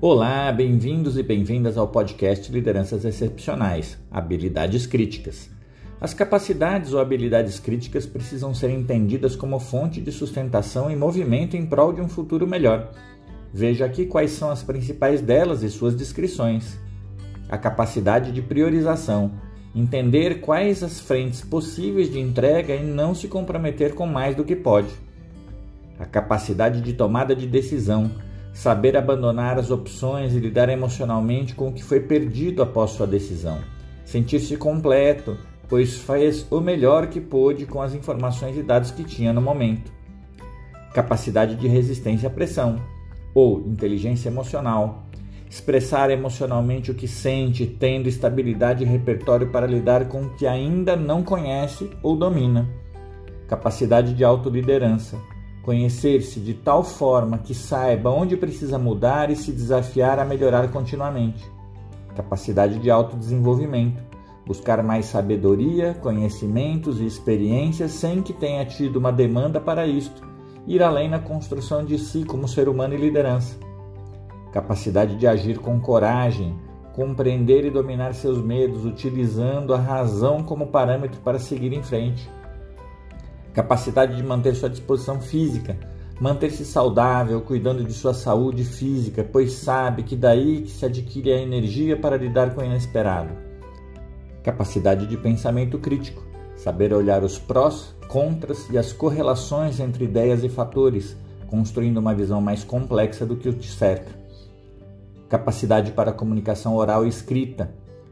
Olá, bem-vindos e bem-vindas ao podcast Lideranças Excepcionais Habilidades Críticas. As capacidades ou habilidades críticas precisam ser entendidas como fonte de sustentação e movimento em prol de um futuro melhor. Veja aqui quais são as principais delas e suas descrições. A capacidade de priorização, entender quais as frentes possíveis de entrega e não se comprometer com mais do que pode. A capacidade de tomada de decisão, saber abandonar as opções e lidar emocionalmente com o que foi perdido após sua decisão. Sentir-se completo, pois fez o melhor que pôde com as informações e dados que tinha no momento. Capacidade de resistência à pressão, ou inteligência emocional. Expressar emocionalmente o que sente, tendo estabilidade e repertório para lidar com o que ainda não conhece ou domina. Capacidade de autoliderança Conhecer-se de tal forma que saiba onde precisa mudar e se desafiar a melhorar continuamente. Capacidade de autodesenvolvimento. Buscar mais sabedoria, conhecimentos e experiências sem que tenha tido uma demanda para isto. Ir além na construção de si como ser humano e liderança. Capacidade de agir com coragem, compreender e dominar seus medos, utilizando a razão como parâmetro para seguir em frente capacidade de manter sua disposição física, manter-se saudável, cuidando de sua saúde física, pois sabe que daí que se adquire a energia para lidar com o inesperado. Capacidade de pensamento crítico, saber olhar os prós, contras e as correlações entre ideias e fatores, construindo uma visão mais complexa do que o te cerca. Capacidade para comunicação oral e escrita,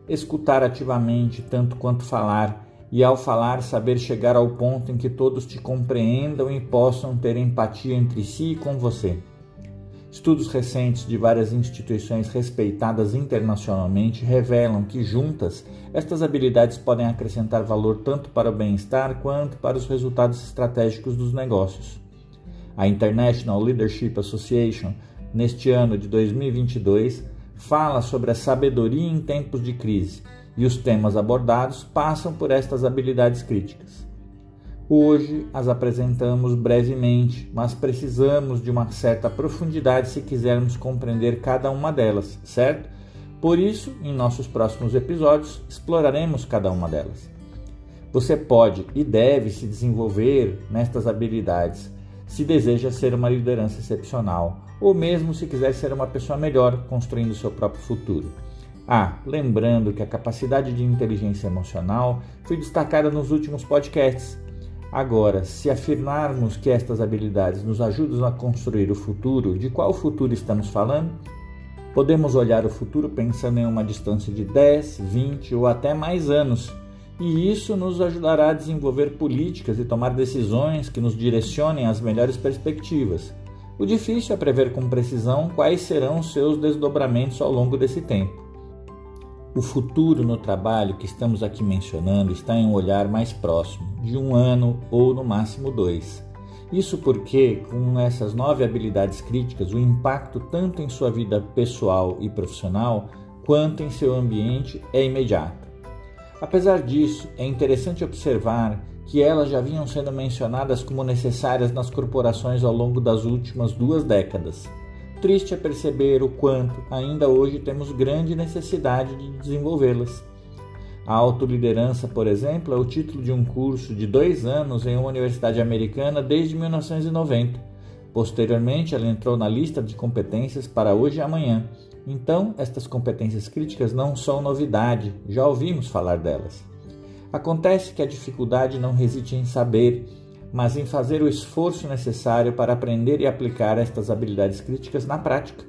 escutar ativamente tanto quanto falar, e ao falar saber chegar ao ponto em que todos te compreendam e possam ter empatia entre si e com você. Estudos recentes de várias instituições respeitadas internacionalmente revelam que juntas estas habilidades podem acrescentar valor tanto para o bem-estar quanto para os resultados estratégicos dos negócios. A International Leadership Association, neste ano de 2022, fala sobre a sabedoria em tempos de crise e os temas abordados passam por estas habilidades críticas. Hoje as apresentamos brevemente, mas precisamos de uma certa profundidade se quisermos compreender cada uma delas, certo? Por isso, em nossos próximos episódios, exploraremos cada uma delas. Você pode e deve se desenvolver nestas habilidades se deseja ser uma liderança excepcional, ou mesmo se quiser ser uma pessoa melhor construindo seu próprio futuro. Ah, lembrando que a capacidade de inteligência emocional foi destacada nos últimos podcasts. Agora, se afirmarmos que estas habilidades nos ajudam a construir o futuro, de qual futuro estamos falando? Podemos olhar o futuro pensando em uma distância de 10, 20 ou até mais anos, e isso nos ajudará a desenvolver políticas e tomar decisões que nos direcionem às melhores perspectivas. O difícil é prever com precisão quais serão seus desdobramentos ao longo desse tempo. O futuro no trabalho que estamos aqui mencionando está em um olhar mais próximo, de um ano ou no máximo dois. Isso porque, com essas nove habilidades críticas, o impacto tanto em sua vida pessoal e profissional quanto em seu ambiente é imediato. Apesar disso, é interessante observar que elas já vinham sendo mencionadas como necessárias nas corporações ao longo das últimas duas décadas. Triste é perceber o quanto ainda hoje temos grande necessidade de desenvolvê-las. A autoliderança, por exemplo, é o título de um curso de dois anos em uma universidade americana desde 1990. Posteriormente, ela entrou na lista de competências para hoje e amanhã. Então, estas competências críticas não são novidade, já ouvimos falar delas. Acontece que a dificuldade não reside em saber, mas em fazer o esforço necessário para aprender e aplicar estas habilidades críticas na prática.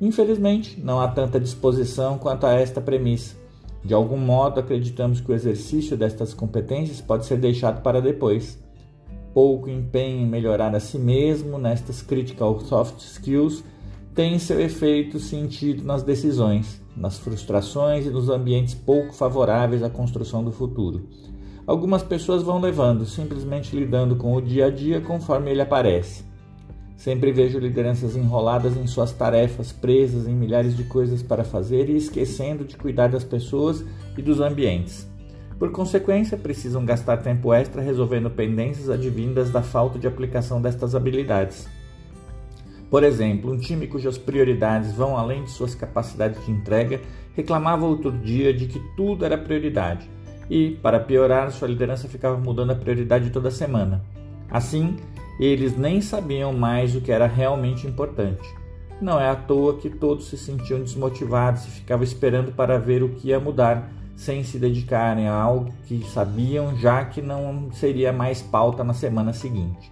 Infelizmente, não há tanta disposição quanto a esta premissa. De algum modo, acreditamos que o exercício destas competências pode ser deixado para depois. Pouco empenho em melhorar a si mesmo nestas critical soft skills tem seu efeito sentido nas decisões, nas frustrações e nos ambientes pouco favoráveis à construção do futuro algumas pessoas vão levando, simplesmente lidando com o dia a dia conforme ele aparece. Sempre vejo lideranças enroladas em suas tarefas, presas em milhares de coisas para fazer e esquecendo de cuidar das pessoas e dos ambientes. Por consequência, precisam gastar tempo extra resolvendo pendências advindas da falta de aplicação destas habilidades. Por exemplo, um time cujas prioridades vão além de suas capacidades de entrega reclamava outro dia de que tudo era prioridade e, para piorar, sua liderança ficava mudando a prioridade toda semana. Assim, eles nem sabiam mais o que era realmente importante. Não é à toa que todos se sentiam desmotivados e ficavam esperando para ver o que ia mudar, sem se dedicarem a algo que sabiam já que não seria mais pauta na semana seguinte.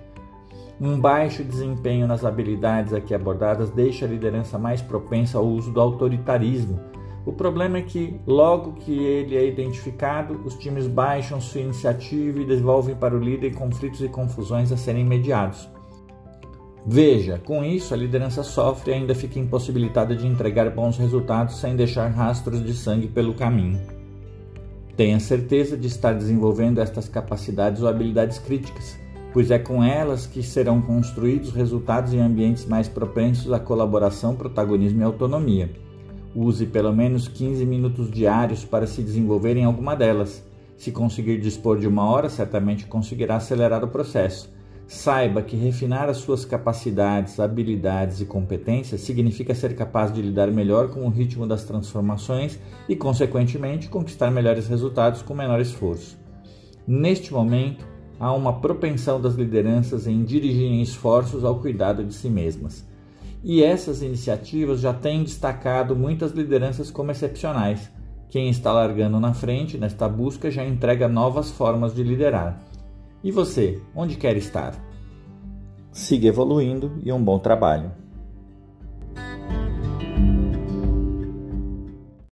Um baixo desempenho nas habilidades aqui abordadas deixa a liderança mais propensa ao uso do autoritarismo. O problema é que, logo que ele é identificado, os times baixam sua iniciativa e devolvem para o líder conflitos e confusões a serem mediados. Veja, com isso a liderança sofre e ainda fica impossibilitada de entregar bons resultados sem deixar rastros de sangue pelo caminho. Tenha certeza de estar desenvolvendo estas capacidades ou habilidades críticas pois é com elas que serão construídos resultados em ambientes mais propensos à colaboração, protagonismo e autonomia. Use pelo menos 15 minutos diários para se desenvolver em alguma delas. Se conseguir dispor de uma hora, certamente conseguirá acelerar o processo. Saiba que refinar as suas capacidades, habilidades e competências significa ser capaz de lidar melhor com o ritmo das transformações e, consequentemente, conquistar melhores resultados com menor esforço. Neste momento, há uma propensão das lideranças em dirigirem esforços ao cuidado de si mesmas. E essas iniciativas já têm destacado muitas lideranças como excepcionais. Quem está largando na frente nesta busca já entrega novas formas de liderar. E você, onde quer estar? Siga evoluindo e um bom trabalho.